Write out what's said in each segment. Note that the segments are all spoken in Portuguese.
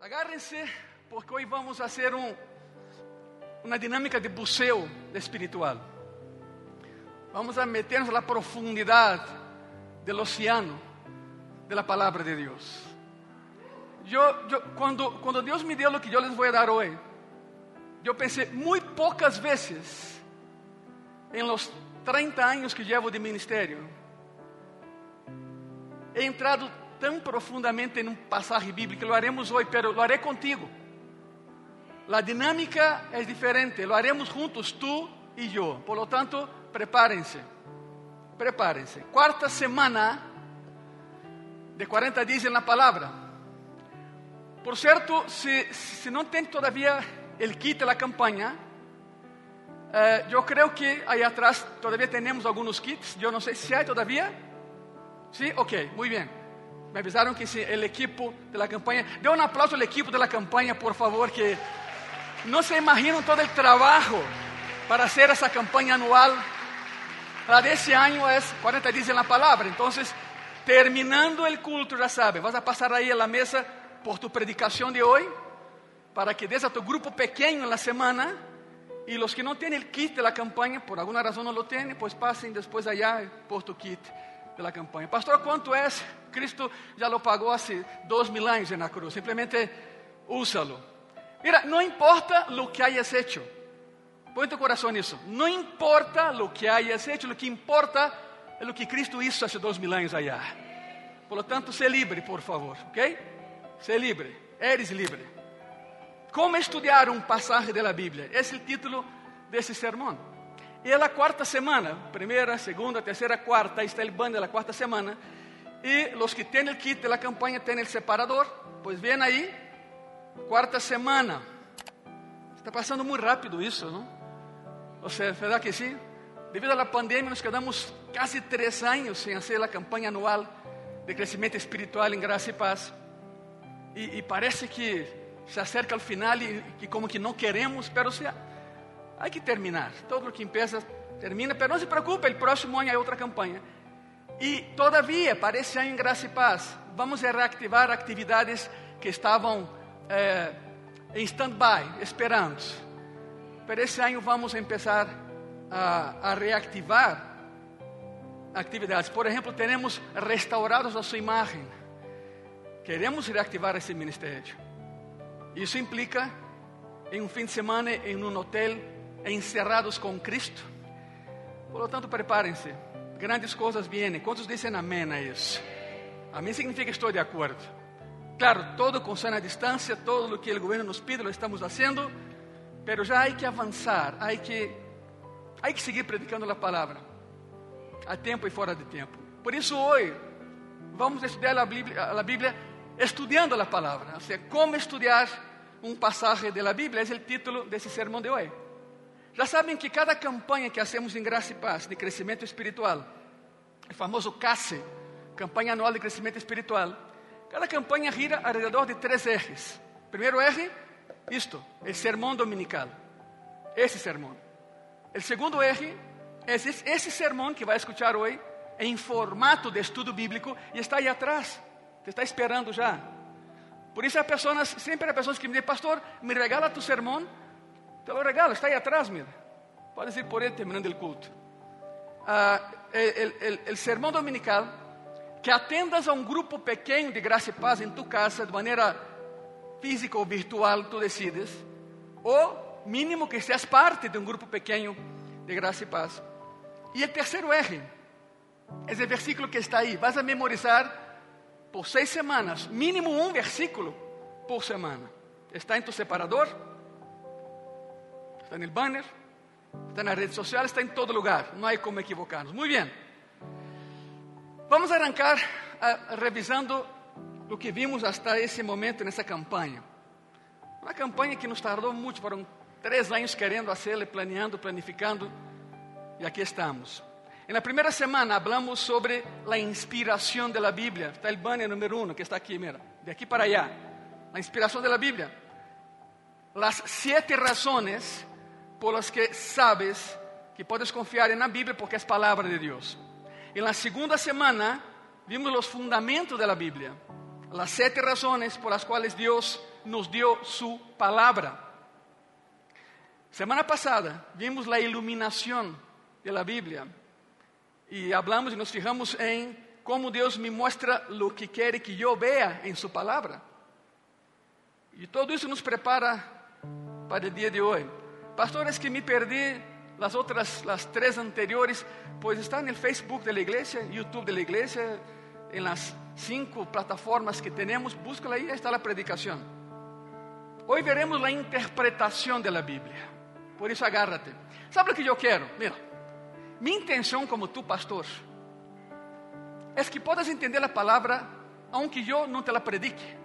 Agárrense, porque hoy vamos a hacer un- una dinámica de buceo espiritual. Vamos a meternos a la profundidad del océano de la palabra de Dios. Yo, yo, cuando, cuando Dios me dio lo que yo les voy a dar hoy, yo pensé muy pocas veces en los 30 años que llevo de ministerio, he entrado tan profundamente en un pasaje bíblico, lo haremos hoy, pero lo haré contigo. La dinámica es diferente, lo haremos juntos, tú y yo. Por lo tanto, prepárense, prepárense. Cuarta semana de 40 días en la palabra. Por cierto, si, si no tienen todavía el kit de la campaña, eh, yo creo que ahí atrás todavía tenemos algunos kits. Yo no sé si hay todavía. ¿Sí? Ok, muy bien. Me avisaron que sí, el equipo de la campaña. Dê un aplauso al equipo de la campaña, por favor, que no se imaginan todo el trabajo para hacer esa campaña anual. La de ese año es 40 días en la palabra. Entonces, terminando el culto, ya sabes, vas a pasar ahí a la mesa por tu predicación de hoy, para que des a tu grupo pequeño en la semana. Y los que no tienen el kit de la campaña, por alguna razón no lo tienen, pues pasen después allá por tu kit de la campaña. Pastor, ¿cuánto es? Cristo ya lo pagó hace dos mil años en la cruz. Simplemente úsalo. Mira, no importa lo que hayas hecho. Põe tu corazón eso. No importa lo que hayas hecho, lo que importa es lo que Cristo hizo hace dos mil años allá. Por lo tanto, sé libre, por favor, ¿ok? Sé libre, eres libre. Como estudar um pasaje de la Bíblia? Esse é o título desse sermão. E a quarta semana, primeira, segunda, terceira, quarta, está o banner da quarta semana. E os que têm o kit da campanha têm o separador. Pois vem aí, quarta semana. Está passando muito rápido isso, não? Ou seja, verdade que sim? Devido à pandemia, nos quedamos quase três anos sem fazer a campanha anual de crescimento espiritual em graça e paz. E, e parece que se acerca al final y, y como que no queremos, pero sí, hay que terminar. Todo lo que empieza termina, pero no se preocupe, el próximo año hay otra campaña. Y todavía, para ese año en Gracia y Paz, vamos reactivar actividades que estaban eh, en stand-by, esperando. Pero esse ano vamos a empezar a, a reactivar actividades. Por exemplo, temos restaurados a sua imagem. Queremos reactivar esse ministério. Isso implica em um fim de semana em um hotel, encerrados com Cristo. Por lo tanto, prepárem-se. Grandes coisas vêm. Quantos dizem amém a isso? Amém significa que estou de acordo. Claro, todo com sana distância, todo o que o governo nos pide, lo estamos fazendo, pero já há que avançar, há que, há que seguir predicando a palavra, a tempo e fora de tempo. Por isso, hoje, vamos estudar a Bíblia, a Bíblia estudando a palavra, ou seja, como estudar um passagem da Bíblia, é o título desse sermão de hoje. Já sabem que cada campanha que hacemos em Graça e Paz de crescimento espiritual, o famoso CASE, campanha anual de crescimento espiritual, cada campanha gira alrededor de três ejes. Primeiro eje, isto, o sermão dominical, esse sermão. O segundo eje é esse sermão que vai escutar hoje em formato de estudo bíblico e está aí atrás, está esperando já. Por isso há pessoas, sempre há pessoas que me dizem, pastor, me regala tu sermão, te lo regalo, está aí atrás, mira. Puedes ir por ele terminando o culto. O sermão dominical, que atendas a um grupo pequeno de graça e paz em tu casa, de maneira física ou virtual, tu decides, ou mínimo que seas parte de um grupo pequeno de graça e paz. E o terceiro eje, esse versículo que está aí, vas a memorizar por seis semanas, mínimo um versículo por semana. Está em tu separador, está no banner, está nas redes sociais, está em todo lugar. Não há como equivocarnos. Muito bem. Vamos arrancar uh, revisando o que vimos hasta esse momento nessa campanha. Uma campanha que nos tardou muito, foram três anos querendo hacerla, planeando, planificando, e aqui estamos. Na primeira semana falamos sobre a inspiração da Bíblia. Está o banner número um que está aqui, mira, de aqui para allá. A inspiração da Bíblia. As sete razões por las que sabes que puedes confiar en la Biblia porque es palabra de Dios. En la segunda semana vimos los fundamentos de la Biblia. las siete razones por las cuales Dios nos dio su palabra. Semana pasada vimos la iluminación de la Biblia y hablamos y nos fijamos en cómo Dios me muestra lo que quiere que yo vea en su palabra. Y todo eso nos prepara para el día de hoy. Pastor, es que me perdí las otras, las tres anteriores, pues está el Facebook de la iglesia, YouTube de la iglesia, en las cinco plataformas que tenemos, búscala ahí está la predicación. Hoy veremos la interpretación de la Biblia. Por isso, agárrate. Sabe o que eu quero? Mira, minha intenção como tu, pastor, é que possas entender a palavra, aunque eu não te la predique.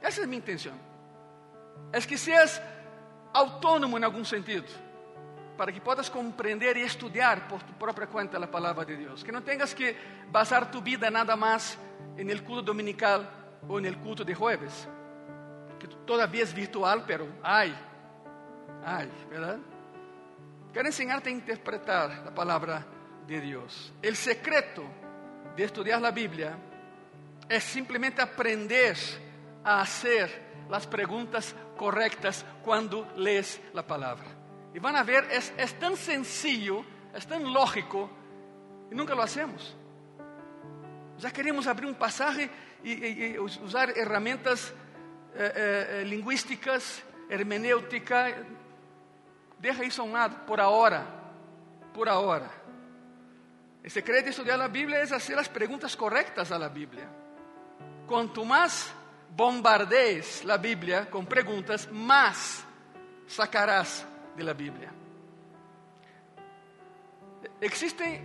Essa é a minha intenção. É que seas autônomo em algum sentido, para que possas compreender e estudar por tu própria conta a palavra de Deus. Que não tenhas que basar tu vida nada mais no culto dominical ou no culto de jueves. Que todavia é virtual, pero ai, Ay, ¿verdad? Quiero enseñarte a interpretar la palabra de Dios. El secreto de estudiar la Biblia es simplemente aprender a hacer las preguntas correctas cuando lees la palabra. Y van a ver, es, es tan sencillo, es tan lógico, y nunca lo hacemos. Ya queremos abrir un pasaje y, y, y usar herramientas eh, eh, lingüísticas, hermenéutica, Deja isso a um lado, por ahora, por ahora. El secreto de estudiar a Bíblia é fazer as perguntas corretas a la Bíblia. Quanto mais bombardees a Bíblia com perguntas, mais sacarás de la Bíblia. Existem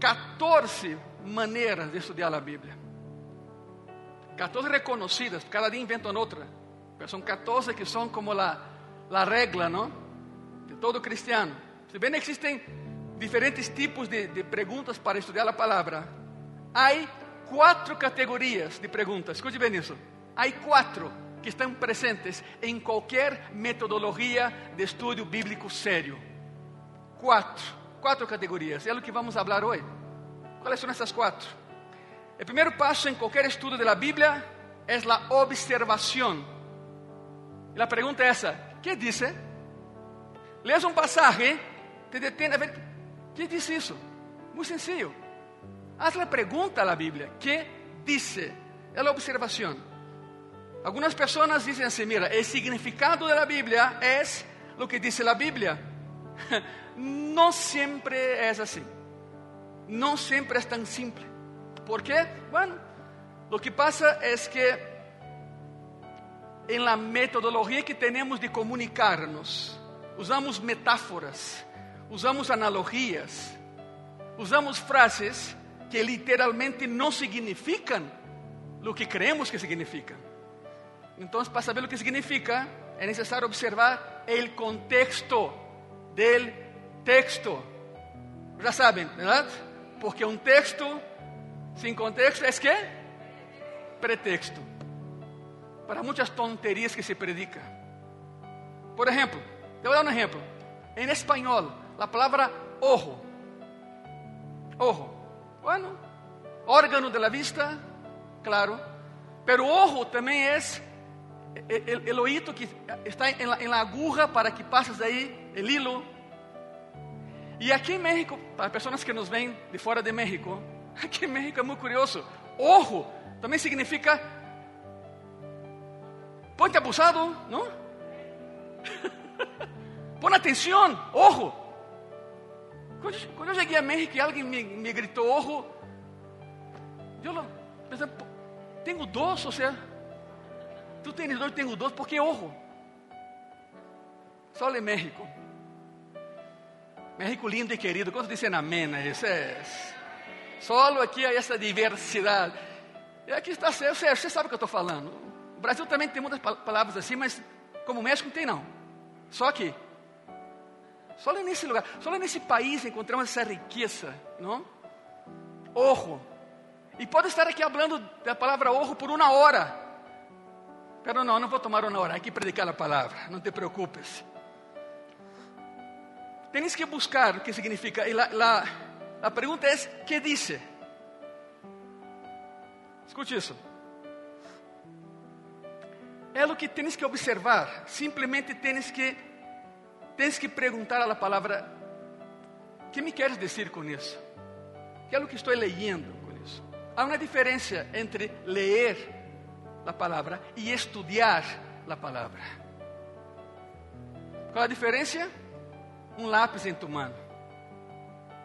14 maneiras de estudar a Bíblia. 14 reconhecidas, cada dia inventam outra. Mas são 14 que são como a, a regla, não? todo cristiano. Se bem existem diferentes tipos de, de perguntas para estudar a palavra, há quatro categorias de perguntas. Escute bem isso. Há quatro que estão presentes em qualquer metodologia de estudo bíblico sério. Quatro. Quatro categorias. É o que vamos falar hoje. Quais são essas quatro? O primeiro passo em qualquer estudo da Bíblia é a observação. E a pergunta é essa: que diz? lees um pasaje, te detém a ver, ¿qué dice isso? Muito sencillo. Haz a pergunta a Bíblia, ¿qué dice? É a observação. Algumas pessoas dizem assim, mira, o significado da Bíblia é o que diz a Bíblia. Não sempre é assim. Não sempre é tão simples. ¿Por quê? Bueno, o que pasa é que em la metodologia que temos de comunicarnos, usamos metáforas, usamos analogias, usamos frases que literalmente não significam o que creemos que significam. Então, para saber o que significa, é necessário observar o contexto del texto. Já sabem, verdade? Porque um texto sem contexto é que? Pretexto. Para muitas tonterias que se predica. Por exemplo, voy a dar un ejemplo. En español, la palabra ojo. Ojo. Bueno, órgano de la vista, claro. Pero ojo también es el, el oído que está en la, en la, aguja para que pases ahí el hilo. Y aquí en México, para personas que nos ven de fuera de México, aquí en México es muy curioso. Ojo también significa ponte abusado, ¿no? Pon atenção, ojo. Quando eu cheguei a México e alguém me, me gritou ojo, eu pensei, tenho dois, ou seja, tu tens dois, eu tenho dois, porque ojo. Só em México. México lindo e querido, quantos dizem amém a isso? É, solo aqui há essa diversidade. E aqui está, você, você sabe o que eu estou falando. O Brasil também tem muitas palavras assim, mas como o México não tem não. Só que Só nesse lugar, só nesse país encontramos essa riqueza, não? Ojo. E pode estar aqui falando da palavra ojo por uma hora. Pero não, não vou tomar uma hora, aqui predicar a palavra, não te preocupes. Tens que buscar o que significa. E la pergunta é: que diz? Escute isso. é o que tens que observar. Simplesmente tens que, tens que perguntar a la palavra: que me queres dizer com isso? Que é o que estou leyendo com isso? Há uma diferença entre ler a palavra e estudar a palavra. Qual a diferença? Um lápis em tu mano.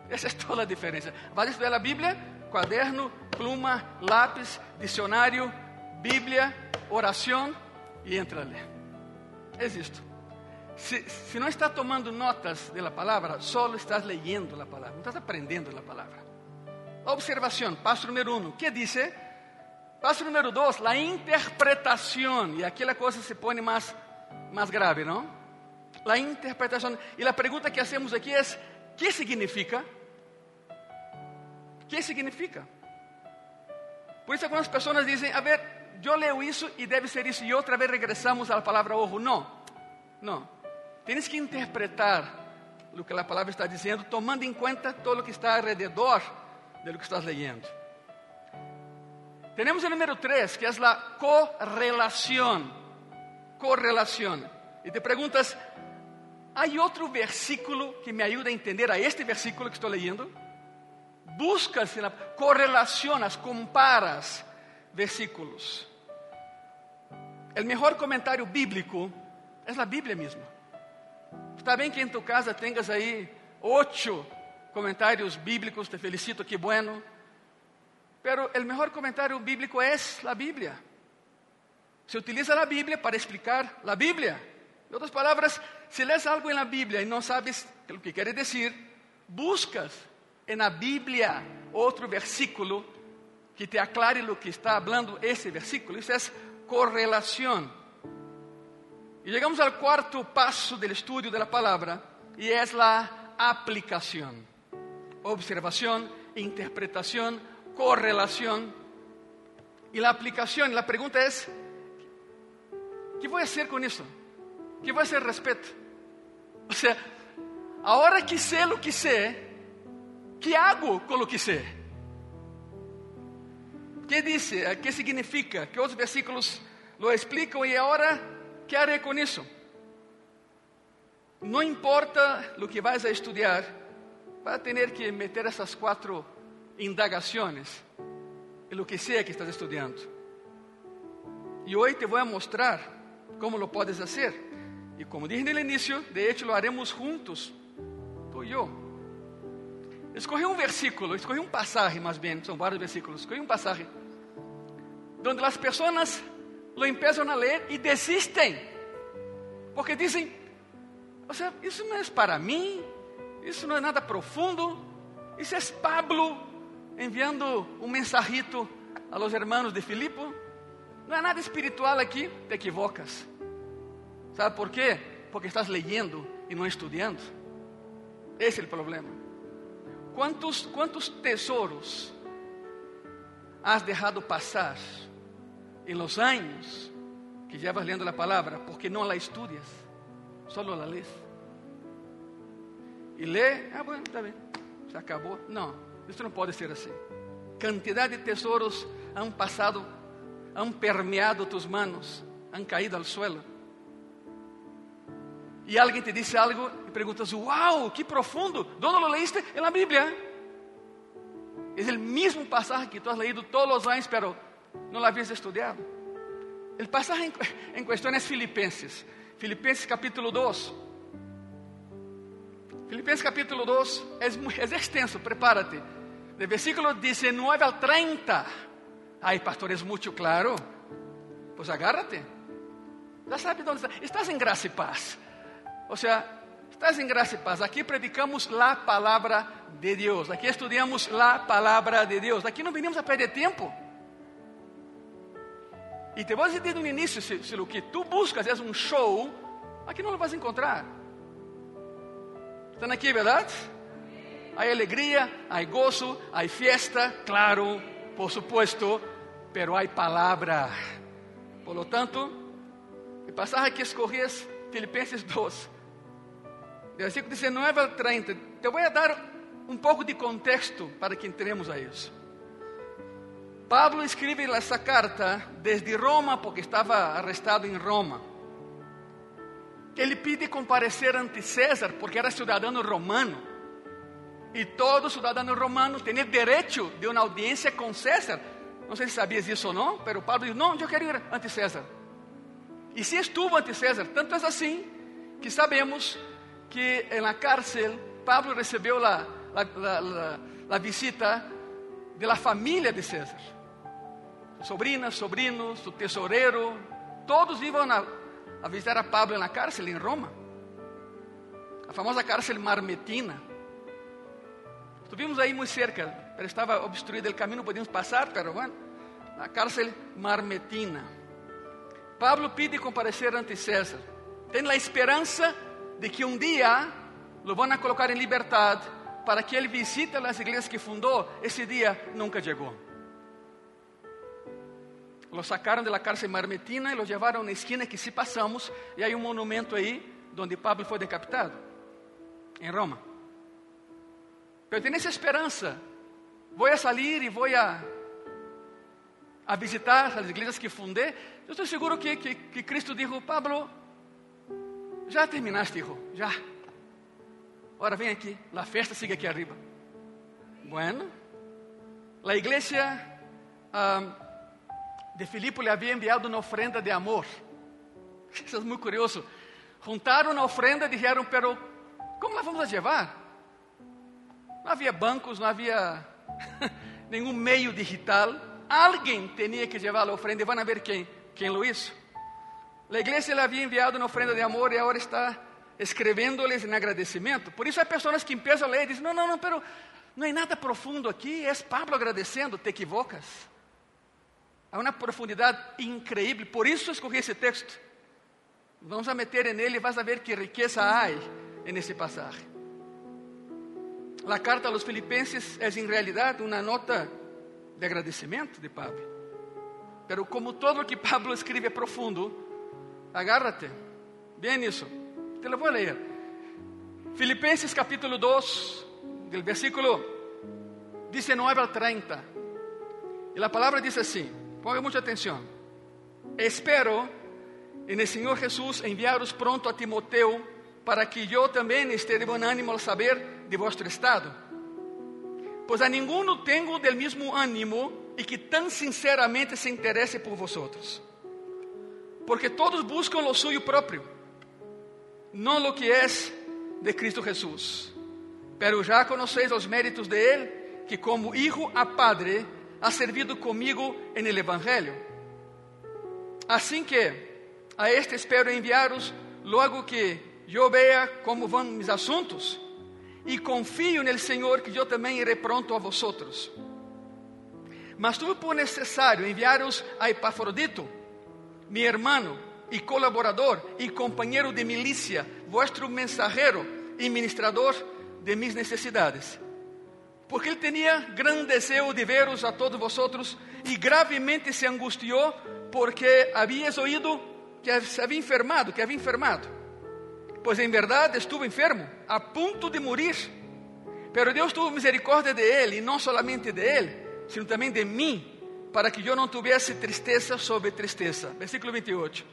Essa é toda a diferença. Vai estudar a Bíblia? Quaderno, pluma, lápis, dicionário, Bíblia, oração e entra a ler. É isto. Se, se não está tomando notas da palavra, só estás leyendo a palavra, não estás aprendendo a palavra. Observação, passo número um. que diz? Passo número dois, a interpretação. E aqui a coisa se põe mais, mais grave, não? A interpretação. E a pergunta que hacemos aqui é: que significa? que significa? Por isso algumas pessoas dizem, a ver, eu leio isso e deve ser isso, e outra vez regressamos à palavra ojo. Não, não. Tens que interpretar o que a palavra está dizendo, tomando em conta todo o que está alrededor de lo que estás leyendo. Temos o número 3, que é a correlação. Correlação. E te perguntas, ¿há outro versículo que me ajude a entender a este versículo que estou leyendo? buscas, correlacionas, comparas versículos. El mejor comentario bíblico es la Biblia misma. Está bem que em tu casa tenhas aí oito comentários bíblicos, te felicito, que bueno. Pero el mejor comentario bíblico es la Biblia. Se utiliza la Biblia para explicar la Biblia. En otras palabras, si lees algo en la Biblia y no sabes lo que quiere decir, buscas é na Bíblia outro versículo que te aclare o que está falando esse versículo. Isso é correlação. E chegamos ao quarto passo do estudo da palavra e é a aplicação. Observação, interpretação, correlação. E a aplicação, a pergunta é: que vou fazer com isso? Que vou fazer respeito? Ou seja, agora que sei o que sei, que hago com o que sei? Que diz? Que significa? Que outros versículos lo explicam e agora, que haré com isso? Não importa o que vais a estudar, vai ter que meter essas quatro indagações em lo que sea que estás estudando. E hoje te vou mostrar como lo podes fazer. E como dije no início, de hecho lo haremos juntos, tu e eu. Escorri um versículo, escorri um passagem, mais bem, são vários versículos. Escorri um passagem, onde as pessoas lo empiezam a ler e desistem, porque dizem: o sea, isso não é para mim, isso não é nada profundo, isso é Pablo enviando um mensajito a los hermanos de Filipo, não é nada espiritual aqui, te equivocas. Sabe por quê? Porque estás leyendo e não estudando. Esse é o problema. ¿Cuántos, cuántos tesoros has dejado pasar en los años que llevas leyendo la palabra porque no la estudias, solo la lees? E lê, ah, bueno, está bem, se acabou. Não, isso não pode ser assim. Quantidade de tesouros han passado, han permeado tus manos, han caído al suelo. E alguém te disse algo e perguntas: Uau, que profundo! ¿Dónde lo leíste? En la Biblia. É o mesmo passagem que tu has leído todos os anos, pero não lo habías estudado. O passagem em questão é Filipenses. Filipenses capítulo 2. Filipenses capítulo 2 é, é extenso, prepárate. De versículo 19 al 30. Ai, pastor, é muito claro. Pues agárrate. Já sabe onde está. Estás em graça e paz. O sea, estás en gracia y paz. Aquí predicamos la palabra de Dios. Aquí estudiamos la palabra de Dios. Aquí no venimos a perder tiempo. E te vou dizer no início, se, se o que tu buscas é um show, aqui não lo vas a encontrar. Estão aqui, verdade? Há alegria, há gozo, há fiesta, claro, por supuesto, pero há palavra. Por lo tanto, o passagem que escorri é Filipenses 2, versículo 19 al 30. Te voy a dar um pouco de contexto para que entremos a isso. Pablo escribe essa carta desde Roma, porque estava arrestado em Roma. Ele pede comparecer ante César, porque era cidadão romano. E todo cidadão romano tinha direito de uma audiência com César. Não sei se sabias isso ou não, mas Pablo diz: Não, eu quero ir ante César. E se estuvo ante César, tanto é assim que sabemos que na cárcel Pablo recebeu a, a, visita da família de César. Sobrinas, sobrinos, o tesoureiro, todos iam a, a visitar a Pablo na cárcel em Roma. A famosa cárcel Marmetina. Estivemos aí muito cerca, estava obstruído o caminho, podíamos passar, pero bueno, na cárcel Marmetina. Pablo pide comparecer ante César. Tem a esperança de que um dia lo vão a colocar em liberdade para que ele visite as igrejas que fundou. Esse dia nunca chegou. Lo sacaram da cárcel marmetina e lo levaram na esquina que se passamos, e há um monumento aí onde Pablo foi decapitado, em Roma. Eu tenho essa esperança. Vou a sair e vou a, a visitar as igrejas que fundei. Eu estou seguro que, que, que Cristo disse: Pablo, já terminaste, hijo, já. Agora vem aqui, a festa sigue aqui arriba. Bueno, a igreja um, de Filipe lhe havia enviado uma ofrenda de amor. Isso é muito curioso. Juntaram a ofrenda e disseram, pero como la vamos a levar? Não havia bancos, não havia nenhum meio digital. Alguém tinha que levar a ofrenda e vão ver quem, quem lo hizo. A igreja lhe havia enviado uma ofrenda de amor e agora está escrevendo-lhes em agradecimento. Por isso há pessoas que empiezam a ler e dizem, não, não, não, pero não é nada profundo aqui, é Pablo agradecendo, te equivocas. Há uma profundidade increíble, por isso escolhi esse texto. Vamos a meter nele e vas a ver que riqueza há nesse passagem. A carta aos Filipenses é em realidade uma nota de agradecimento de Pablo. Pero como todo o que Pablo escreve é profundo, agárrate, bem isso. Te lo vou a ler. Filipenses capítulo 2, del versículo 19 al 30. E a palavra diz assim: Ponga mucha atención. Espero en el Señor Jesús enviaros pronto a Timoteo para que yo también esté de buen ánimo al saber de vuestro estado. Pues a ninguno tengo del mismo ánimo y que tan sinceramente se interese por vosotros. Porque todos buscan lo suyo propio, no lo que es de Cristo Jesús. Pero ya conocéis los méritos de Él, que como hijo a padre, ha servido comigo en el Evangelio. Assim que a este espero enviaros logo que eu vea como vão mis assuntos e confio no Senhor que eu também iré pronto a vosotros. Mas tuve por necessário enviaros a Epafrodito, mi hermano e colaborador e companheiro de milícia, vuestro mensajero e ministrador de mis necessidades porque ele tinha grande desejo de veros a todos vosotros e gravemente se angustiou porque havías oído que se havia enfermado, que havia enfermado. Pois em verdade estuvo enfermo, a ponto de morir. Pero Deus tuvo misericórdia de ele, e não solamente de ele, sino também de mim, para que eu não tivesse tristeza sobre tristeza. Versículo 28.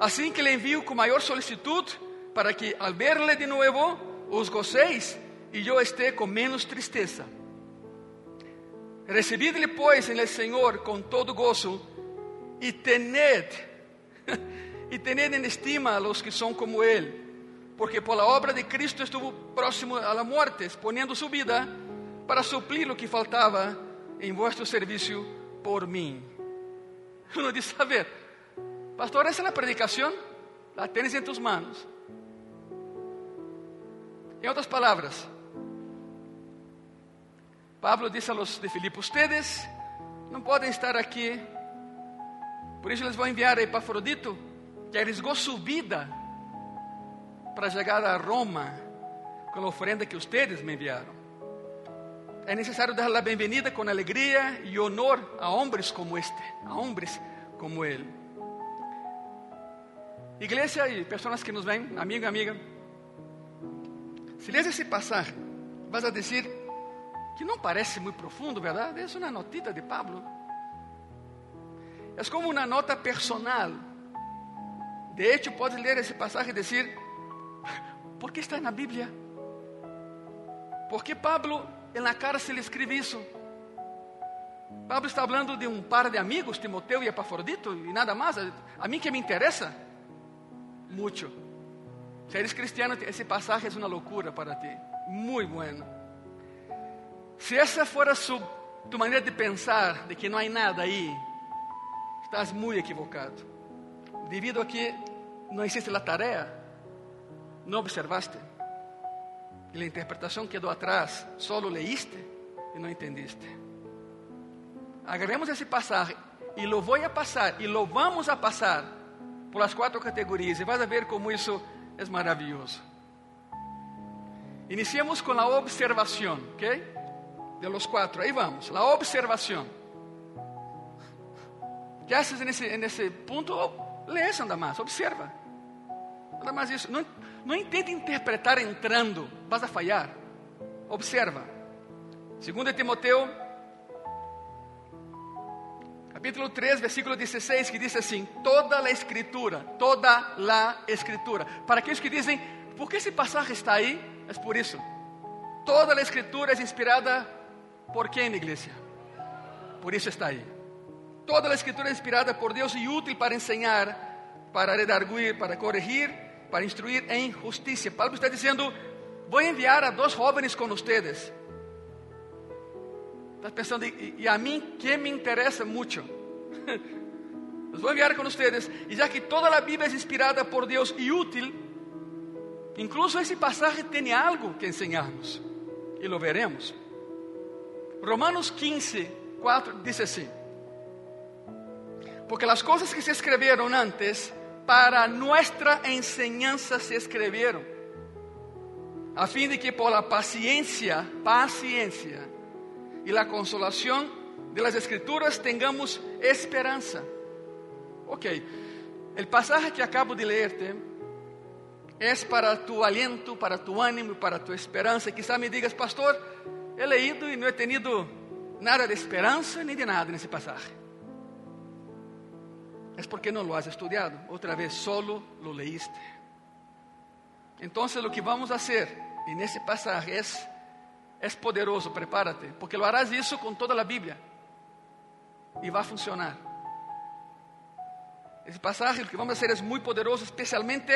Assim que le envio com maior solicitude, para que al verle de novo os gocéis e eu esté com menos tristeza. Recebidle, pois, el Senhor com todo gozo e tened, e tened en estima a los que são como Ele, porque por obra de Cristo estuvo próximo a la muerte, exponiendo su vida para suplir lo que faltava em vuestro serviço por mim. Uno dice, a ver, pastor, essa é a predicação? La tienes em tus manos. Em outras palavras, Pablo disse a los de Filipe: Ustedes não podem estar aqui, por isso eles vão enviar a Epafrodito, que arriesgou sua vida para chegar a Roma com a oferenda que ustedes me enviaram. É necessário dar a bem-vinda com alegria e honor a homens como este, a homens como ele. Igreja e pessoas que nos vêm, amigo amiga, se lês esse passagem, vas a dizer que não parece muito profundo, verdade? É uma notita de Pablo. É como uma nota personal. De hecho, puedes ler esse passagem e dizer: ¿por que está na Bíblia? ¿Por que Pablo en la cárcel escribe isso? Pablo está falando de um par de amigos, Timoteo e Epafrodito, e nada mais. A mim que me interessa? Muito. Se eres cristiano, esse passagem é uma loucura para ti. Muito bueno. Se essa fora su, tu maneira de pensar, de que não há nada aí, estás muito equivocado. Devido a que não existe a tarefa, não observaste. E a interpretação quedou atrás, solo leíste e não entendiste. Agarremos esse passagem e lo vou a passar e lo vamos a passar por as quatro categorias e vas a ver como isso é maravilhoso. Iniciemos com a observação, ¿ok? De los quatro, aí vamos, a observação. Que haces nesse, nesse ponto? Lees nada mais, observa. Nada mais isso. Não, não intente interpretar entrando, vas a falhar. Observa. Segundo Timoteo capítulo 3, versículo 16, que diz assim: toda a escritura, toda a escritura. Para aqueles que dizem, por que esse passagem está aí? É por isso. Toda a escritura é inspirada por quem, igreja? Por isso está aí. Toda a escritura é inspirada por Deus e útil para ensinar, para redarguir, para corrigir, para instruir em justiça. Paulo está dizendo: vou enviar a dois jovens com vocês Estás pensando, e, e, a mim que me interessa muito? Los voy a enviar con ustedes. Y ya que toda la Biblia es inspirada por Dios y útil, incluso ese pasaje tiene algo que enseñarnos. Y lo veremos. Romanos 15, 4 dice así. Porque las cosas que se escribieron antes, para nuestra enseñanza se escribieron. A fin de que por la paciencia, paciencia, y la consolación de las escrituras tengamos esperanza. Ok, el pasaje que acabo de leerte es para tu aliento, para tu ánimo, para tu esperanza. Quizá me digas, pastor, he leído y no he tenido nada de esperanza ni de nada en ese pasaje. Porque no lo has estudiado. Otra vez, solo lo leíste. Entonces lo que vamos a hacer en ese pasaje es poderoso, prepárate, porque lo harás isso com toda a Bíblia e vai funcionar. Esse passagem que vamos fazer é muito poderoso, especialmente,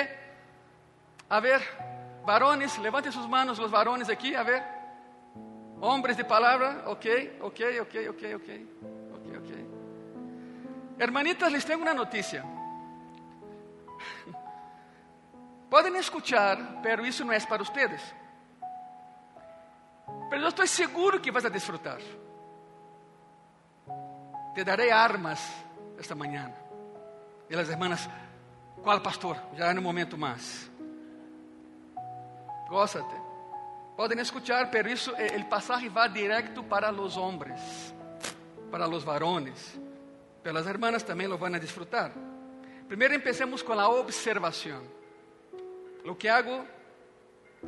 a ver, varones, levante suas manos, os varones aqui, a ver, homens de palavra, ok, ok, ok, ok, ok, ok, ok. Hermanitas, les tenho uma notícia. Podem escuchar, pero isso não é para ustedes. Pero yo estoy seguro que vas a disfrutar. Te daré armas esta mañana. E as hermanas, qual pastor? Já no momento mais. Gózate. Podem escuchar, pero isso, o passagem vai direto para os homens, para os varones. Pero as hermanas também lo van a disfrutar. Primeiro empecemos com a observação. Lo que hago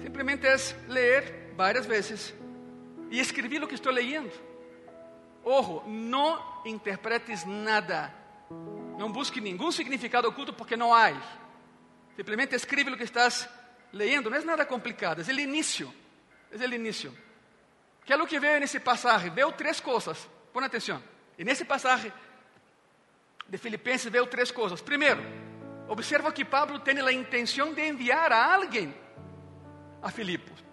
simplesmente é ler várias vezes e escrevi o que estou leyendo. Ojo, não interpretes nada. Não busque nenhum significado oculto porque não há. Simplesmente escreve o que estás leyendo. Não é nada complicado, é o início. É o início. Que é o que veio nesse passagem? Veio três coisas. Põe atenção. E nesse passagem de Filipenses veio três coisas. Primeiro, observa que Pablo tem a intenção de enviar a alguém a Filipos.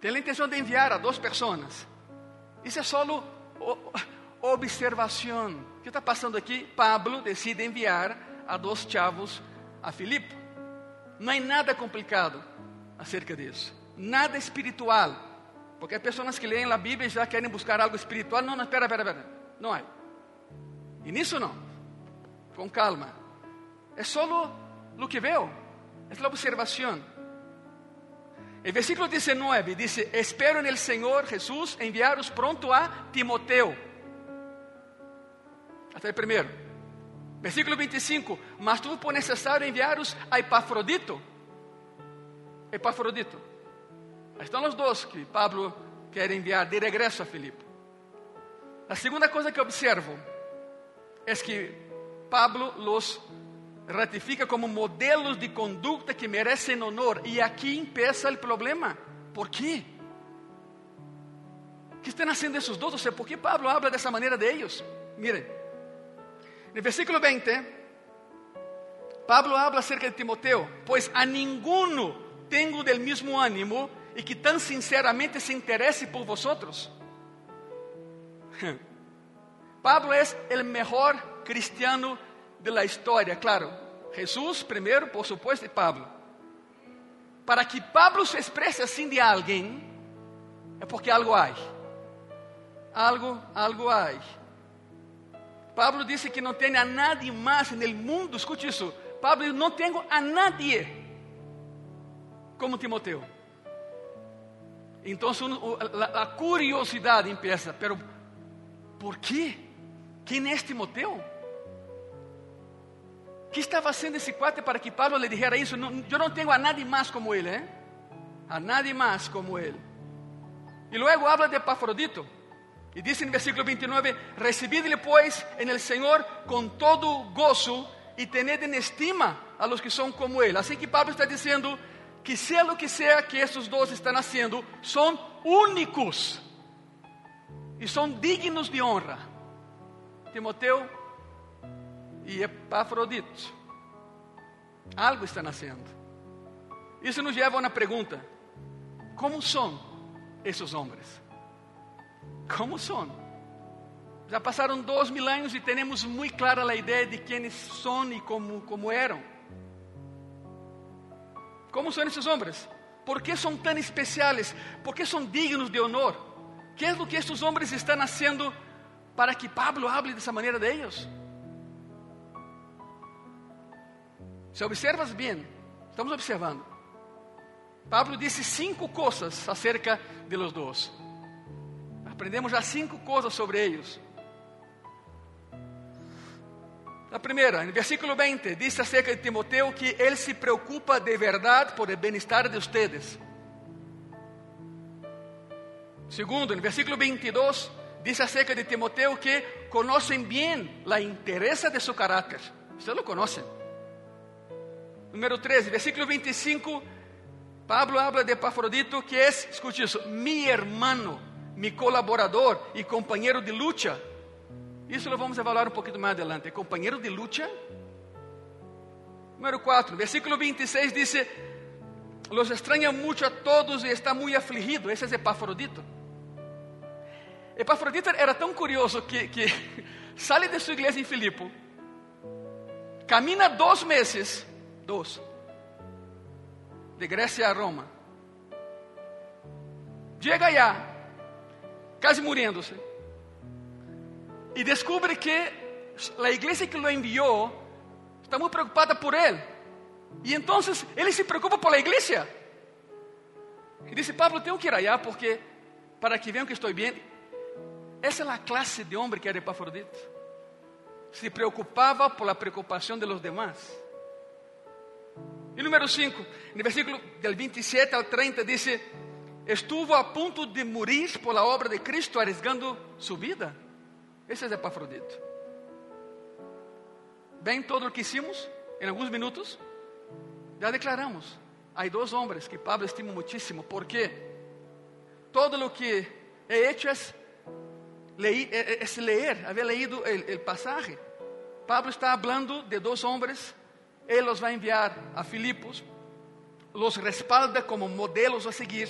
Tem a intenção de enviar a duas pessoas. Isso é só observação. O que está passando aqui? Pablo decide enviar a dois chavos a Filipe. Não há nada complicado acerca disso. Nada espiritual. Porque há pessoas que leem a Bíblia e já querem buscar algo espiritual. Não, não, espera, espera, espera. Não há. E nisso não. Com calma. É só o que veio. É a observação. El versículo 19 dice, espero en el Señor Jesús enviaros pronto a Timoteo. Hasta el primero. Versículo 25, mas tuvo por necesario enviaros a Epafrodito. Epafrodito. Ahí están los dos que Pablo quer enviar de regresso a Filipe. A segunda coisa que observo é que Pablo los ratifica como modelos de conduta que merecem honor. E aqui empieza o problema. ¿Por quê? ¿Qué están haciendo esos dos? O sea, ¿por qué Pablo habla de esa manera de ellos? Miren, en el versículo 20, Pablo habla acerca de Timoteo, pues a ninguno tengo del mismo ánimo y que tan sinceramente se interese por vosotros. Pablo es el mejor cristiano de la historia, claro. Jesús primero, por supuesto, y Pablo. Para que Pablo se exprese assim de alguém, é porque algo há. Algo, algo há. Pablo disse que não tem a nadie mais no mundo, escute isso. Pablo Não tenho a nadie como Timoteo. Então a, a curiosidade empieza, pero ¿por quê? Quem é Timoteo? que estava fazendo esse cuate para que Pablo lhe dijera isso? Não, eu não tenho a nadie mais como ele, ¿eh? a nadie mais como ele. E logo habla de Epafrodito. E diz no versículo 29: Recibidle, pois, en el Senhor com todo gozo e tened en estima a los que são como ele. Assim que Pablo está dizendo que, seja o que seja que esses dois estão haciendo, são únicos e são dignos de honra. Timoteu e Epafrodito. Algo está nascendo. Isso nos leva a uma pergunta: como são esses homens? Como são? Já passaram dois mil anos e temos muito clara a ideia de quem são e como, como eram. Como são esses homens? Por que são tão especiais? Por que são dignos de honor? Que é o que estes homens estão fazendo para que Pablo hable dessa maneira de eles? Se observas bem, estamos observando. Pablo disse cinco coisas acerca de los dois. Aprendemos já cinco coisas sobre eles. A primeira, no versículo 20, diz acerca de Timoteo que ele se preocupa de verdade por o bem-estar de ustedes. Segundo, no versículo 22, diz acerca de Timoteo que conhecem bem a interesse de seu caráter. Vocês lo conhecem. Número 13, versículo 25, Pablo habla de Epafrodito, que é, escute isso, mi hermano, mi colaborador e companheiro de luta. Isso lo vamos evaluar um pouquinho mais adelante. Companheiro de luta. Número 4, versículo 26 diz: Los extraña mucho a todos e está muito afligido. Esse é Epafrodito. Epafrodito era tão curioso que, que sale de sua igreja em Filipo, camina dois meses Dos. De Grecia a Roma. Chega allá, quase muriéndose. E descobre que a igreja que lo enviou está muito preocupada por ele. E então ele se preocupa por la igreja. E disse: Pablo, tenho que ir allá porque, para que vejam que estou bem. Essa é a classe de homem que era Epafrodito. Se preocupava por la preocupação de los demás. E número 5, no versículo del 27 ao 30 diz: Estuvo a ponto de morir por la obra de Cristo, arriesgando su vida. Esse é Epafrodito. Bem, todo o que hicimos em alguns minutos, já declaramos. Há dois homens que Pablo estima muitíssimo, porque todo o que he hecho es, leí, es leer, haber leído o, pasaje. Pablo está hablando de dois homens Ele los vai enviar a Filipos, los respalda como modelos a seguir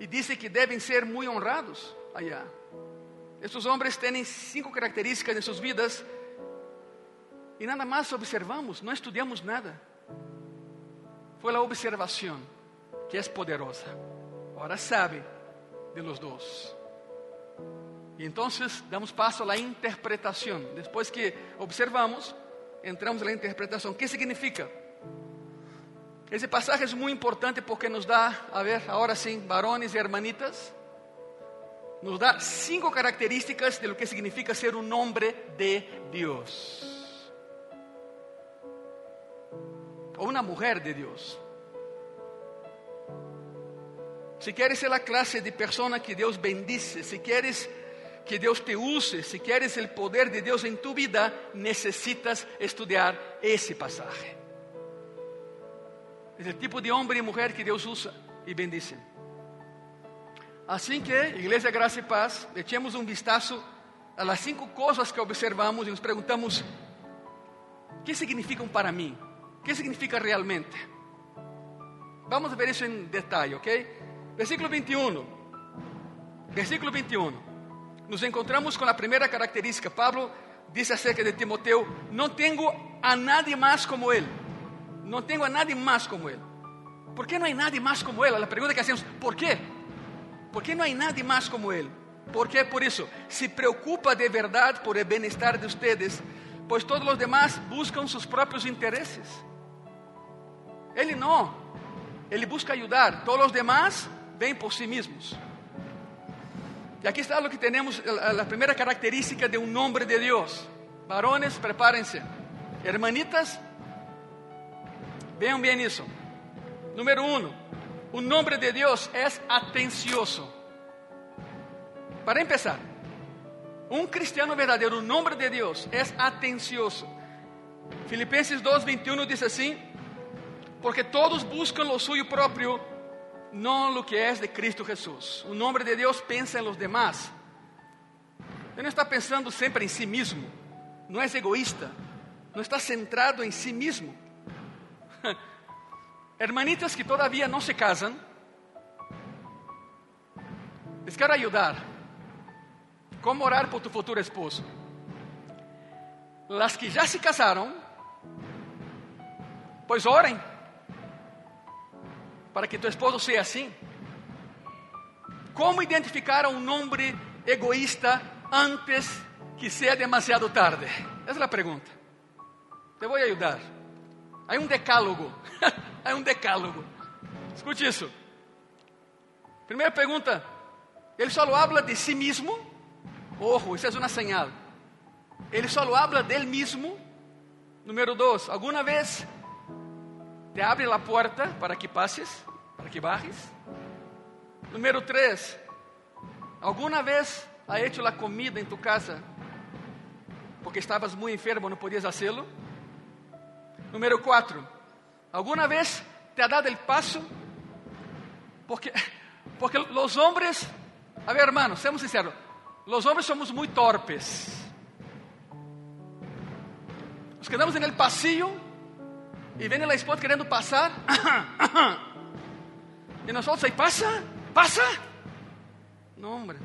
e diz que devem ser muito honrados allá. Estes homens têm cinco características em suas vidas e nada mais observamos, não estudamos nada. Foi a observação que é poderosa. Agora sabe de los dois. E então damos passo à interpretação. Depois que observamos, entramos na interpretação. O que significa? Esse passagem é muito importante porque nos dá, a ver, agora sim, varones e hermanitas, nos dá cinco características de lo que significa ser um homem de Deus. Ou uma mulher de Deus. si quieres ser la clase de persona que Dios bendice, si quieres que Dios te use, si quieres el poder de Dios en tu vida, necesitas estudiar ese pasaje. Es el tipo de hombre y mujer que Dios usa y bendice. Así que, Iglesia Gracia y Paz, echemos un vistazo a las cinco cosas que observamos y nos preguntamos, ¿qué significan para mí? ¿Qué significa realmente? Vamos a ver eso en detalle, ¿ok? Versículo 21. Versículo 21. Nos encontramos con la primera característica. Pablo dice acerca de Timoteo, no tengo a nadie más como él. No tengo a nadie más como él. ¿Por qué no hay nadie más como él? La pregunta que hacemos, ¿por qué? ¿Por qué no hay nadie más como él? ¿Por qué? Por eso, se preocupa de verdad por el bienestar de ustedes, pues todos los demás buscan sus propios intereses. Él no, él busca ayudar, todos los demás ven por sí mismos. Y aquí está lo que tenemos, la primera característica de un nombre de Dios. Varones, prepárense. Hermanitas, vean bien eso. Número uno, un nombre de Dios es atencioso. Para empezar, un cristiano verdadero, un nombre de Dios es atencioso. Filipenses 2:21 dice así, porque todos buscan lo suyo propio, no lo que es de Cristo Jesús. Un nombre de Dios piensa en los demás. Él no está pensando siempre en sí mismo, no es egoísta, no está centrado en sí mismo. Hermanitas que todavía no se casan, les quiero ayudar. ¿Cómo orar por tu futuro esposo? Las que ya se casaron, pues oren para que tu esposo sea así. ¿Cómo identificar a un hombre egoísta antes que sea demasiado tarde? Esa es la pregunta. Te voy a ayudar. Hay un decálogo. Hay un decálogo. Escute isso. Primeira pergunta: ele só habla de si mesmo? Ojo, isso é uma señal. Ele só habla dele mesmo? Número dois: alguma vez te abre a porta para que passes, para que bajes? Número três: alguma vez ha hecho a comida em tu casa porque estavas muito enfermo, não podias fazê-lo? Número quatro: ¿Alguna vez te ha dado el paso? Porque, porque los hombres, a ver hermanos, seamos sinceros, los hombres somos muy torpes. Nos quedamos en el pasillo y viene la esposa queriendo pasar. y nosotros ahí, pasa, pasa. No, hombre.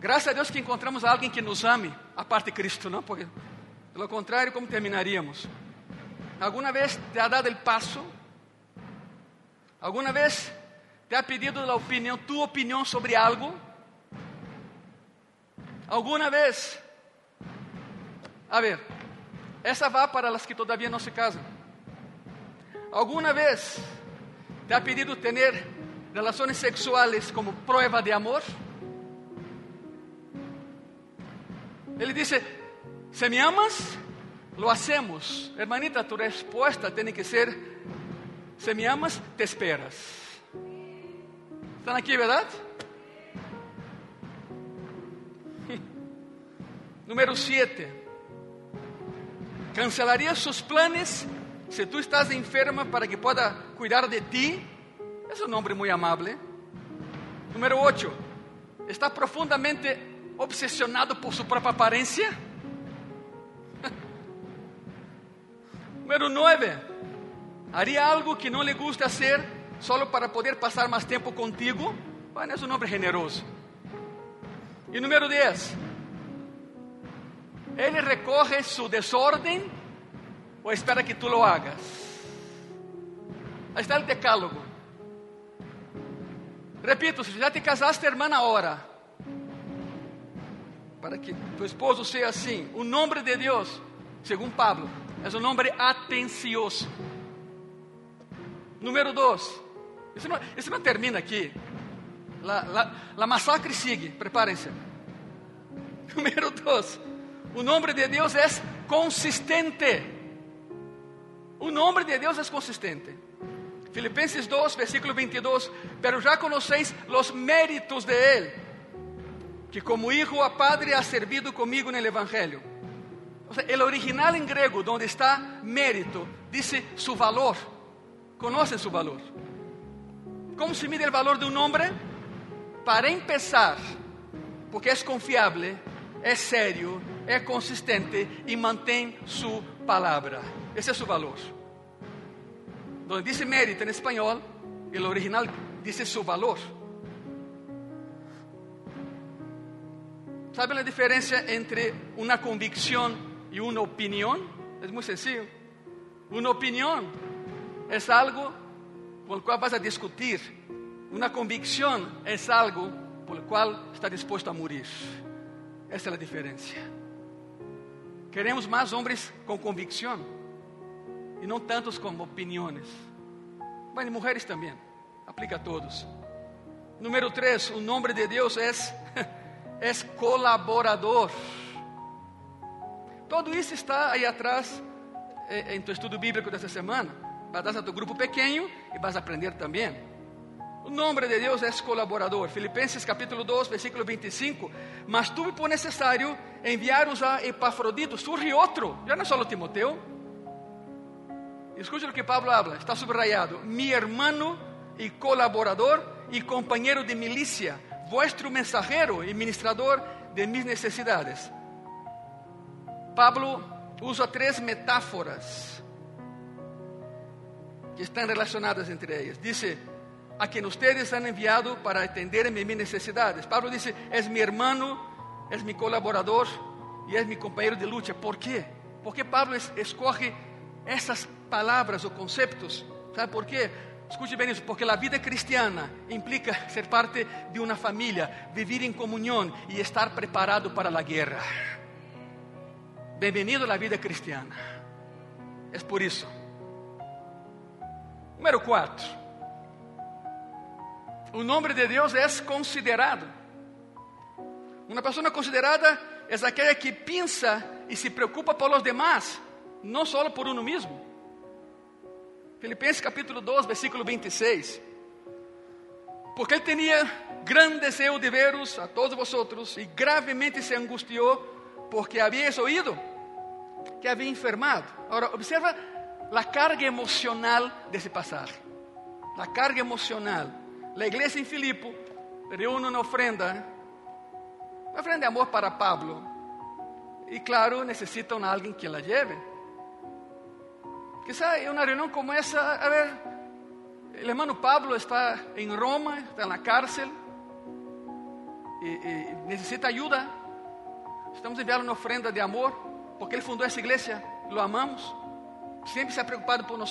Gracias a Dios que encontramos a alguien que nos ame, aparte de Cristo, ¿no? Porque de lo contrario, ¿cómo terminaríamos? ¿Alguna vez te ha dado el paso? ¿Alguna vez te ha pedido la opinión, tu opinión sobre algo? ¿Alguna vez? A ver, essa va para las que todavía no se casan. ¿Alguna vez te ha pedido tener relaciones sexuales como prueba de amor? Ele dice, ¿se me amas? Lo hacemos. Hermanita, tu respuesta tiene que ser, si me amas, te esperas. ¿Están aquí, verdad? Número 7. ¿Cancelarías sus planes si tú estás enferma para que pueda cuidar de ti? Es un hombre muy amable. Número 8. ¿Está profundamente obsesionado por su propia apariencia? Número 9. ¿Haría algo que no le gusta hacer solo para poder pasar más tiempo contigo? Bueno, es un hombre generoso. Y número 10. Él recoge su desorden o espera que tú lo hagas. Ahí está el decálogo. Repito, si ya te casaste, hermana, ahora, para que tu esposo sea así, un nombre de Dios, según Pablo, é um nome atencioso. Número dois, isso não, isso não termina aqui. La, la, la massacre sigue, prepárense. Número dois, o nome de Deus é consistente. O nome de Deus é consistente. Filipenses 2, versículo 22, pero ya conocéis los méritos de Él, que como hijo a padre ha servido conmigo en el Evangelio. O sea, el original en griego, donde está mérito, dice su valor. Conocen su valor. ¿Cómo se mide el valor de un hombre? Para empezar, porque es confiable, es serio, es consistente y mantém su palabra. Esse é su valor. Donde dice mérito en español, el original dice su valor. ¿Sabe la diferencia entre una convicción y una opinión? Es muy sencillo. Una opinión es algo por el cual vas a discutir. Una convicción es algo por el cual está dispuesto a morir. Essa é a diferença. Queremos mais homens com convicção e não tantos com opiniões. Mas mulheres também, aplica a todos. Número 3, o nome de Deus é, é colaborador. Todo isso está aí atrás eh, em tu estudo bíblico dessa semana. Vai dar tu grupo pequeno e vas aprender também. O nome de Deus é colaborador. Filipenses capítulo 2, versículo 25. Mas tuve por necessário enviar-os a Epafrodito. Surge outro, já não é só Timoteu. Escute o que Pablo habla, está subrayado. Mi hermano e colaborador e companheiro de milícia, vuestro mensajero e ministrador de mis necessidades. Pablo usa três metáforas que estão relacionadas entre elas. Dice, a quien ustedes han enviado para atender mis necesidades. Pablo dice, es mi hermano, es mi colaborador y es mi compañero de lucha. ¿Por qué? Porque Pablo es, escoge essas palavras ou conceptos. ¿Sabe por quê? Escute bem isso, porque a vida cristiana implica ser parte de uma família, viver em comunhão e estar preparado para a guerra. Bem-vindo à vida cristiana. É por isso. Número 4. O nome de Deus é considerado. Uma pessoa considerada é aquela que pensa e se preocupa por los demás, não só por uno mesmo. Filipenses capítulo 2, versículo 26. Porque ele tinha grande desejo de veros a todos vosotros e gravemente se angustiou porque habíais oído que havia enfermado. Agora, observa a carga emocional desse passagem. A carga emocional. La iglesia en Filipo reúne una ofrenda, una ofrenda de amor para Pablo. Y claro, necesitan a alguien que la lleve. Quizá en una reunión como esa, a ver, el hermano Pablo está en Roma, está en la cárcel y, y necesita ayuda. Estamos enviando uma ofrenda de amor, porque ele fundou essa igreja, lo amamos, sempre se ha preocupado por nós.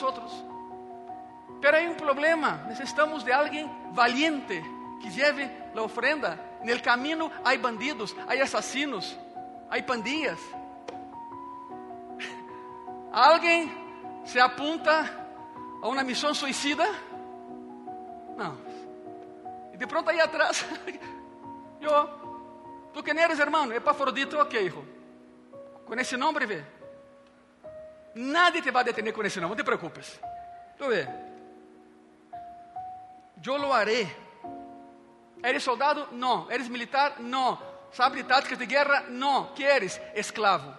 Pero hay un problema, necesitamos de alguien valiente que lleve la ofrenda. En el camino hay bandidos, hay asesinos, hay pandillas. ¿Alguien se apunta a una misión suicida? No. Y de pronto ahí atrás, yo, ¿tú quién eres hermano? Epafrodito, ok hijo. Con ese nombre ve. Nadie te va a detener con ese nombre, no te preocupes. Tú ve. Eu lo haré. ¿Eres soldado? Não. ¿Eres militar? Não. ¿Sabe de táticas de guerra? Não. ¿Qué eres? Esclavo.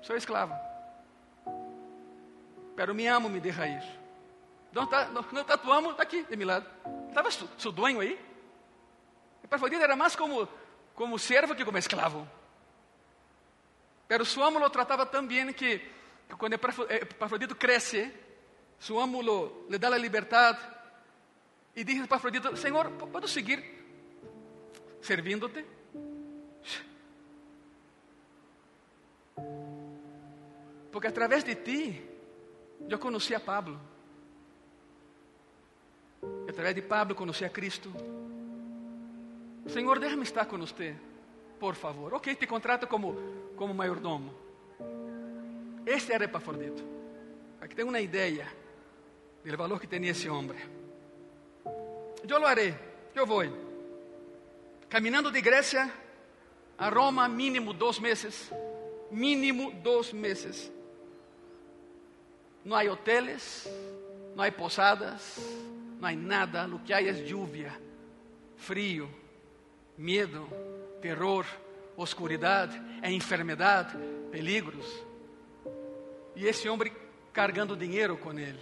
Sou esclavo. Pero me amo, me ir. Não está, não, não está tu amo? Está aqui, de meu lado. Estava su, su aí? Epafrodito era mais como, como servo que como esclavo. Pero su amo lo tratava tão bem que, que quando Epafrodito cresce, su amo lo, le da la libertad y dice para Afrodita, Señor, ¿puedo seguir sirviéndote? Porque a través de ti eu conheci a Pablo. E a través de Pablo conheci a Cristo. Senhor, déjame estar com você, por favor. Ok, te contrato como, como mayordomo. Este era Epafrodito. Aqui tem uma ideia del valor que tenía ese hombre. Yo lo haré, yo voy. Caminando de Grecia a Roma, mínimo dos meses, mínimo dos meses. No hay hoteles, no hay posadas, no hay nada. Lo que hay es lluvia, frío, miedo, terror, oscuridad, é enfermedade, peligros. E esse homem cargando dinheiro com ele.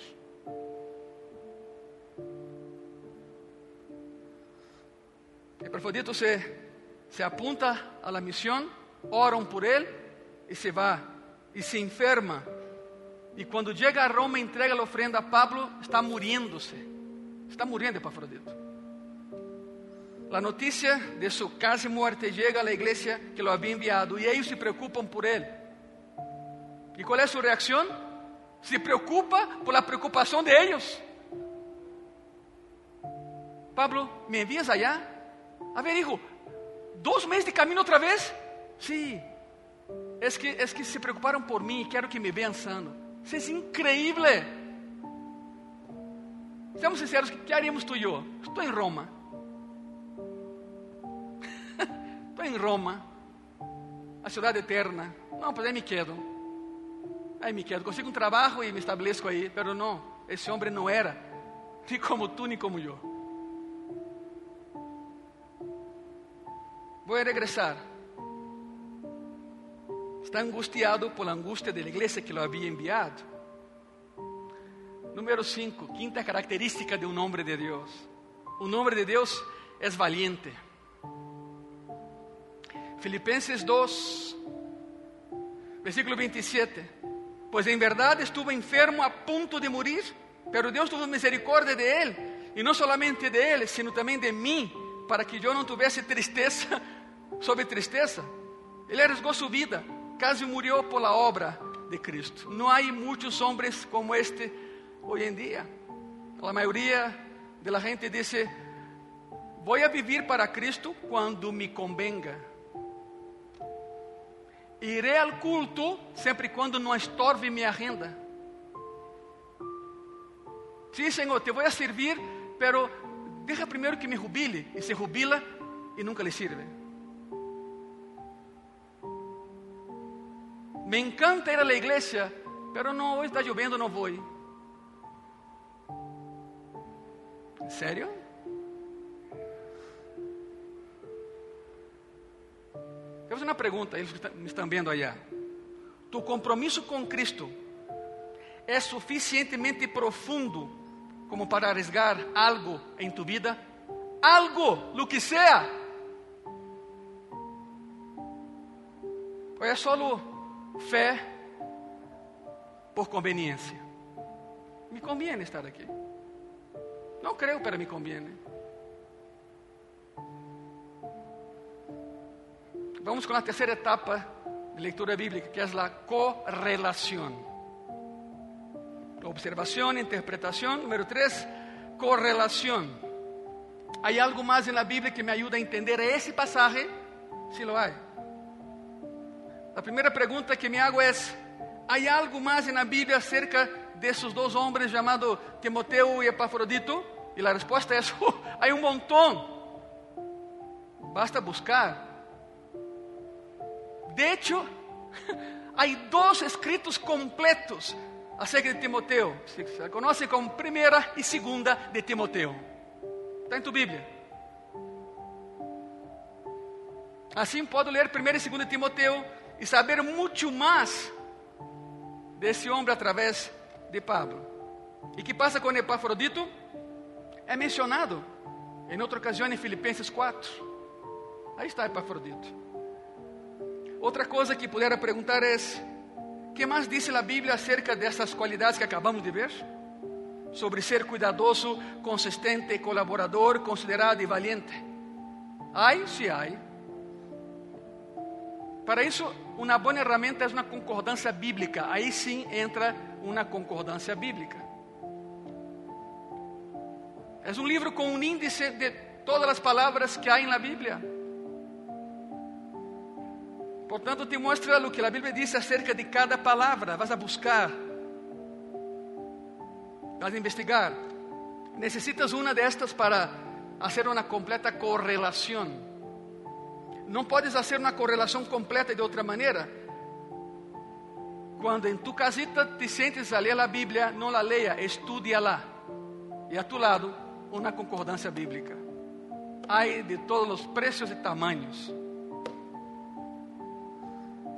Epafrodito se, se apunta la misión, oram por ele e se va e se enferma. E quando chega a Roma, entrega a ofrenda a Pablo, está muriéndose. Está muriendo Epafrodito. La noticia de su casi muerte llega a la iglesia que lo había enviado y ellos se preocupan por él. ¿Y cuál es su reacción? Se preocupa por la preocupación de ellos. Pablo, ¿me envías allá? A ver, hijo, ¿dos meses de camino otra vez? Sí. Es que, es que se preocuparon por mí y quiero que me vean sano. Isso é increíble. Seamos sinceros, ¿qué haríamos tú y yo? Estou em Roma. Estou em Roma, a cidade eterna. Não, pues aí me quedo. Aí me quedo. Consigo um trabalho e me estabeleço aí. Pero não, esse homem não era ni como tu ni como eu. Vou regressar. Está angustiado por la angustia de la iglesia que lo había enviado. Número 5, quinta característica de un hombre de Dios. Un hombre de Dios es valiente. Filipenses 2, versículo 27. Pues en verdad estuvo enfermo a punto de morir, pero Dios tuvo misericordia de él, y no solamente de él, sino también de mí, para que yo no tuviese tristeza sobre tristeza. Ele arriesgou su vida, casi murió por la obra de Cristo. No hay muchos hombres como este hoy en día. La mayoría de la gente dice, voy a vivir para Cristo cuando me convenga. Iré al culto sempre quando não estorve minha agenda. Sim, Senhor, te vou servir, pero deja primeiro que me jubile. E se jubila e nunca lhe sirve. Me encanta ir la igreja, pero não, hoje está chovendo, não vou. Sério? Uma pergunta, eles que me estão vendo allá. Tu compromisso com Cristo é suficientemente profundo como para arriesgar algo em tu vida? Algo, lo que sea. Ou é solo fé por conveniência? Me conviene estar aqui. Não creio, pero me conviene. Vamos com a terceira etapa de leitura bíblica, que é a correlação. Observação, interpretação. Número 3, correlação. Há algo mais na Bíblia que me ajuda a entender esse passagem? Se lo há. A primeira pergunta que me hago é: há algo mais na Bíblia acerca desses dois homens chamados Timoteo e Epafrodito? E a resposta é: oh, um montão. Basta buscar. De hecho, hay dos escritos completos acerca de Timoteo. Se conoce como primera y segunda de Timoteo. Está en tu Biblia. Assim puedo leer primeira e segunda de Timoteo e saber muito mais desse homem através de Pablo. E que passa com Epafrodito? É mencionado em outra ocasião em Filipenses 4. Aí está Epafrodito. Outra coisa que puder perguntar é: que mais diz a Bíblia acerca dessas qualidades que acabamos de ver? Sobre ser cuidadoso, consistente, colaborador, considerado e valiente. Ai, se ai. Para isso, uma boa ferramenta é uma concordância bíblica. Aí sim entra uma concordância bíblica. É um livro com um índice de todas as palavras que há na Bíblia. Portanto, te mostra o que a Bíblia diz acerca de cada palavra. Vas a buscar, vas a investigar. Necessitas uma destas para fazer uma completa correlação. Não podes fazer uma correlação completa de outra maneira. Cuando en tu casita te sientes a leer la Biblia, no la lea, estudiala. Y a tu lado, una concordancia bíblica. Hay de todos los precios y tamaños.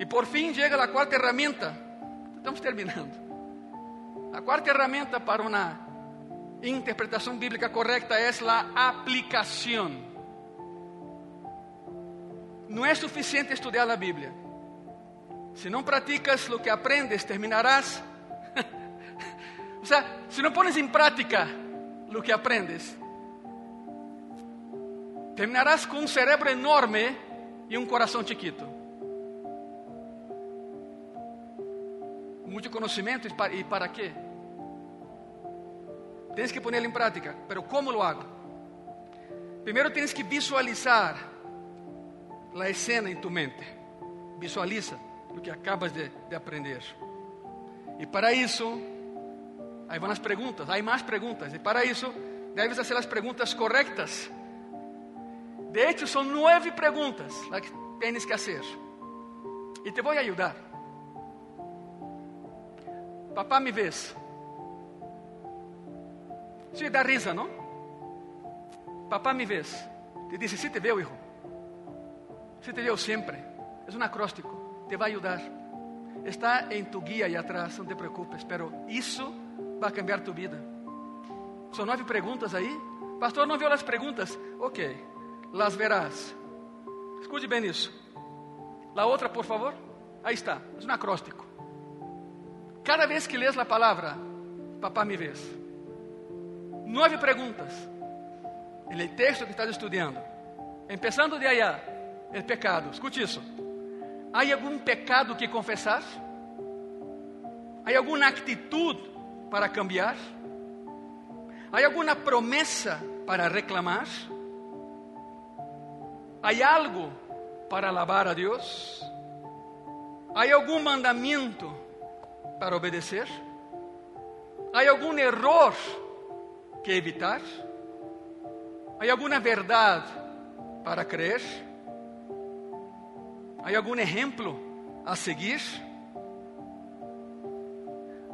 Y por fin llega la cuarta herramienta. Estamos terminando. La cuarta herramienta para una interpretación bíblica correcta es la aplicación. No es suficiente estudiar la Biblia. Si no practicas lo que aprendes, terminarás. o sea, si no pones en práctica lo que aprendes, terminarás con un cerebro enorme y un corazón chiquito. Mucho conocimiento y para, y para que ponerlo en práctica, pero ¿cómo lo hago? Primero tienes que visualizar la escena en tu mente. Visualiza lo que acabas de, de aprender. E para isso, aí vão as perguntas, há mais perguntas, e para isso, deves fazer as perguntas corretas. De hecho, são nove perguntas que tens que fazer. E te vou ajudar. Papá, me vês? Sí, dá risa, não? Papá, me vês? Te disse, sí te veo, hijo. Sí te veo sempre. É um acróstico te vai ajudar. Está em tu guia aí atrás, não te preocupes, pero isso vai cambiar tu vida. São nove perguntas aí. Pastor, não viu as perguntas? Ok, las verás. Escute bem isso. La outra, por favor. Aí está, é um acróstico. Cada vez que lês a palavra, papá me vês. Nove perguntas. Ele texto que estás estudando. Empezando de allá, o pecado. Escute isso. Há algum pecado que confessar? Há alguma atitude para cambiar? Há alguma promessa para reclamar? Há algo para alabar a Deus? Há algum mandamento para obedecer? Há algum erro que evitar? Há alguma verdade para crer? Há algum exemplo a seguir?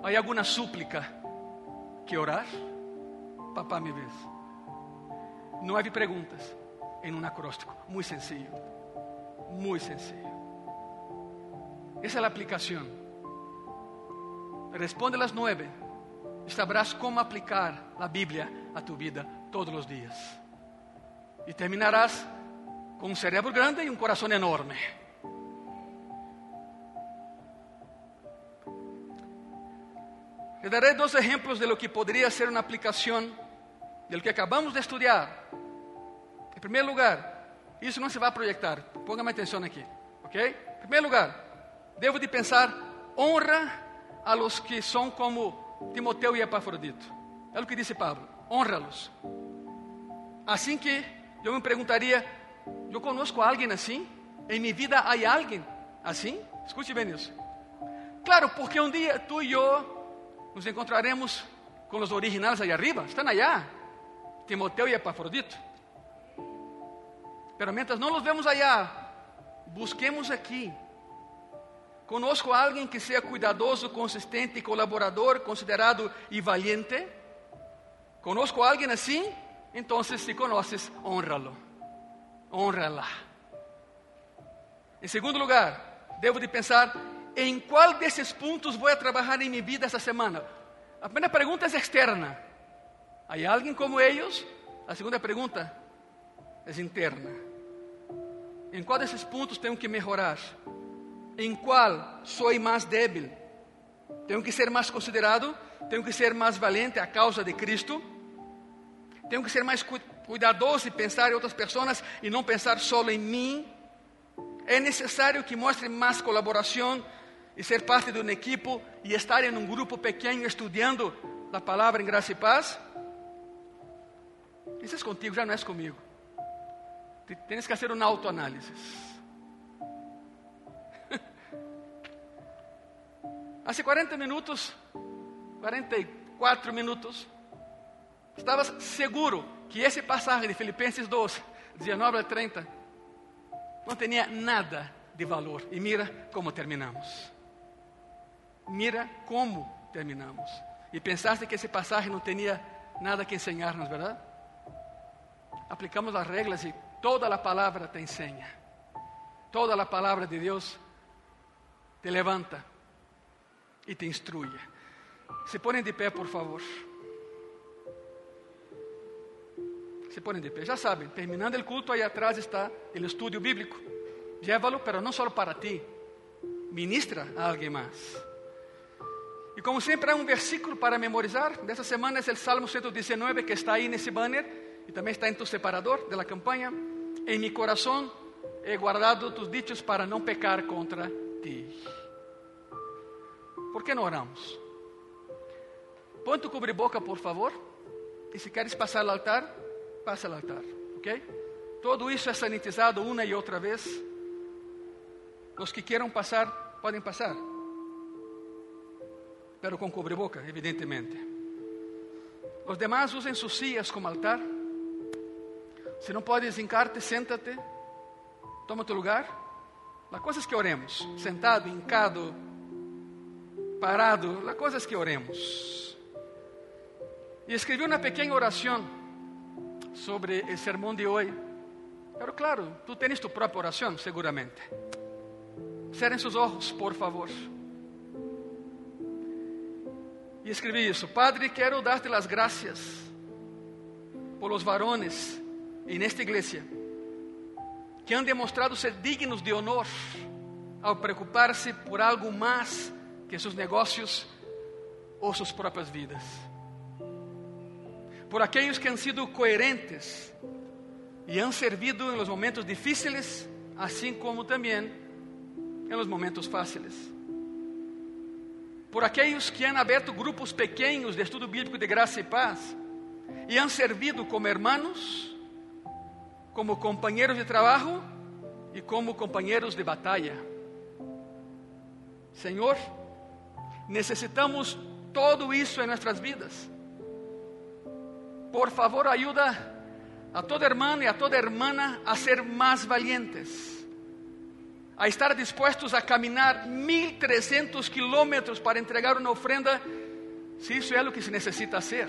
Há alguma súplica que orar? Papá, me vês? Nove perguntas em um acróstico, muito sencillo, muito sencillo. Essa é a aplicação. Responde as nove sabrás como aplicar a Bíblia a tu vida todos os dias. E terminarás com um cerebro grande e um coração enorme. Le daré dos ejemplos de lo que podría ser una aplicación de lo que acabamos de estudiar. En primer lugar, isso não se vai projetar, póngame atenção aqui, ok? Em primeiro lugar, devo de pensar, honra a los que são como Timoteu e Epafrodito. É o que disse Pablo, honra-los. Assim que eu me perguntaria, eu conosco alguém assim? Em minha vida há alguém assim? Escute bem isso. Claro, porque um dia tu e eu nos encontraremos com os originais aí arriba, estão allá, Timoteo e Epafrodito. Pero mientras não los vemos allá, busquemos aqui. Conosco alguém que seja cuidadoso, consistente, colaborador, considerado e valiente. Conosco alguém assim, então se conheces, honra-lo. Honra-la. Em segundo lugar, devo de pensar em qual desses pontos vou trabalhar em minha vida essa semana? A primeira pergunta é externa. Há alguém como eles? A segunda pergunta é interna. Em qual desses pontos tenho que melhorar? Em qual sou mais débil? Tenho que ser mais considerado? Tenho que ser mais valente a causa de Cristo? Tenho que ser mais cuidadoso e pensar em outras pessoas e não pensar só em mim? É necessário que mostre mais colaboração e ser parte de um equipo e estar em um grupo pequeno estudando a palavra em graça e paz? Isso é contigo, já não é comigo. Tens que fazer uma autoanálise. Há 40 minutos, 44 minutos, estavas seguro que esse passagem de Filipenses 2, 19 a 30, não tinha nada de valor. E mira como terminamos. mira como terminamos. E pensaste que esse passagem não tinha nada que ensinar-nos, verdade? Aplicamos as regras e toda a palavra te ensina. Toda a palavra de Deus te levanta e te instrui. Se ponem de pé, por favor. Se ponem de pé. Já sabem, terminando o culto, aí atrás está o estudo bíblico. Llévalo, pero não só para ti. Ministra a alguém mais. E como sempre, há um versículo para memorizar. Dessa semana é o Salmo 119 que está aí nesse banner e também está em tu separador de la campanha. Em mi coração he guardado tus dichos para não pecar contra ti. ¿Por que não oramos? Põe tu cubre-boca, por favor. E se queres passar ao altar, passa ao altar, ok? Todo isso é sanitizado uma e outra vez. Os que queiram passar, podem passar. Pero com cubre-boca, evidentemente. Os demais usem suas sillas como altar. Se não podes hincarte, senta-te. Toma tu lugar. A coisa é que oremos, sentado, hincado, parado, a coisa é que oremos. E escrevi uma pequena oração sobre o sermão de hoje. Pero claro, tu tens tu própria oração, seguramente. Cerrem seus olhos, por favor. E escrevi isso: Padre, quero dar-te as graças por los varones e nesta igreja que han demonstrado ser dignos de honor ao preocupar-se por algo mais que seus negócios ou suas próprias vidas. Por aqueles que han sido coerentes e han servido em los momentos difíceis, assim como também em los momentos fáceis. Por aqueles que han aberto grupos pequenos de estudo bíblico de graça e paz e han servido como hermanos como companheiros de trabalho e como companheiros de batalha. Senhor, necessitamos todo isso em nossas vidas. Por favor, ajuda a toda irmã e a toda hermana a ser mais valientes, a estar dispostos a caminhar 1300 quilômetros para entregar uma ofrenda, se isso é o que se necessita ser.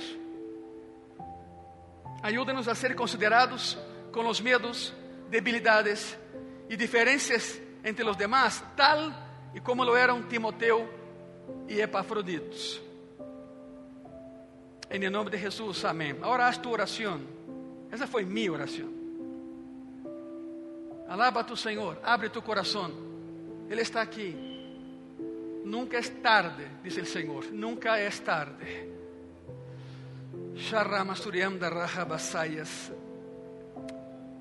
Ajuda-nos a ser considerados com os medos, debilidades e diferenças entre os demás, tal e como lo eram Timoteu e Epafroditos. Em nome de Jesus, amém. Agora haz tu oração. Essa foi minha oração. Alaba tu Senhor, abre tu coração. Ele está aqui. Nunca é tarde, diz o Senhor. Nunca é tarde.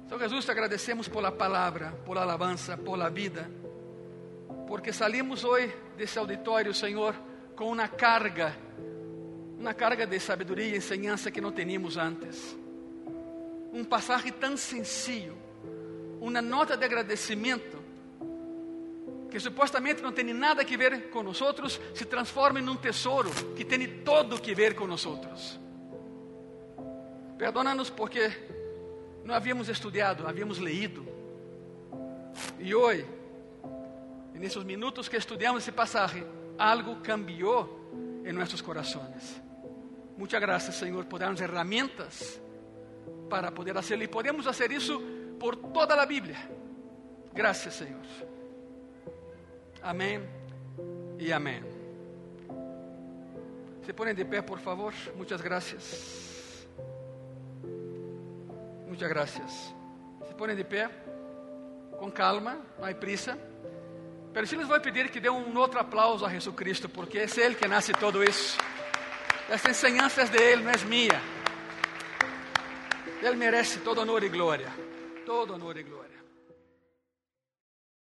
Senhor Jesus, te agradecemos por la palavra, por la alabanza, por la vida, porque salimos hoje desse auditório, Senhor, com uma carga, uma carga de sabedoria e enseñança que não teníamos antes. Um passagem tão sencillo, uma nota de agradecimento, que supostamente não tem nada a ver com nós, se transforma em um tesouro que tem todo que ver com nós. Perdona-nos porque não havíamos estudado, havíamos leído. E hoje, nesses minutos que estudamos esse passagem, algo cambiou em nossos corações. Muitas graças, Senhor, por darnos ferramentas para poder hacerlo. E podemos fazer isso por toda a Bíblia. Graças, Senhor. Amém e amém. Se põem de pé, por favor. Muitas graças. Muchas gracias. Se ponem de pé, com calma, não há prisa. Pero sim les vou pedir que dê um outro aplauso a Jesus Cristo, porque é Ele que nasce todo isso. Essa enseñança é de não é minha. Ele merece todo honor e glória. Todo honor e glória.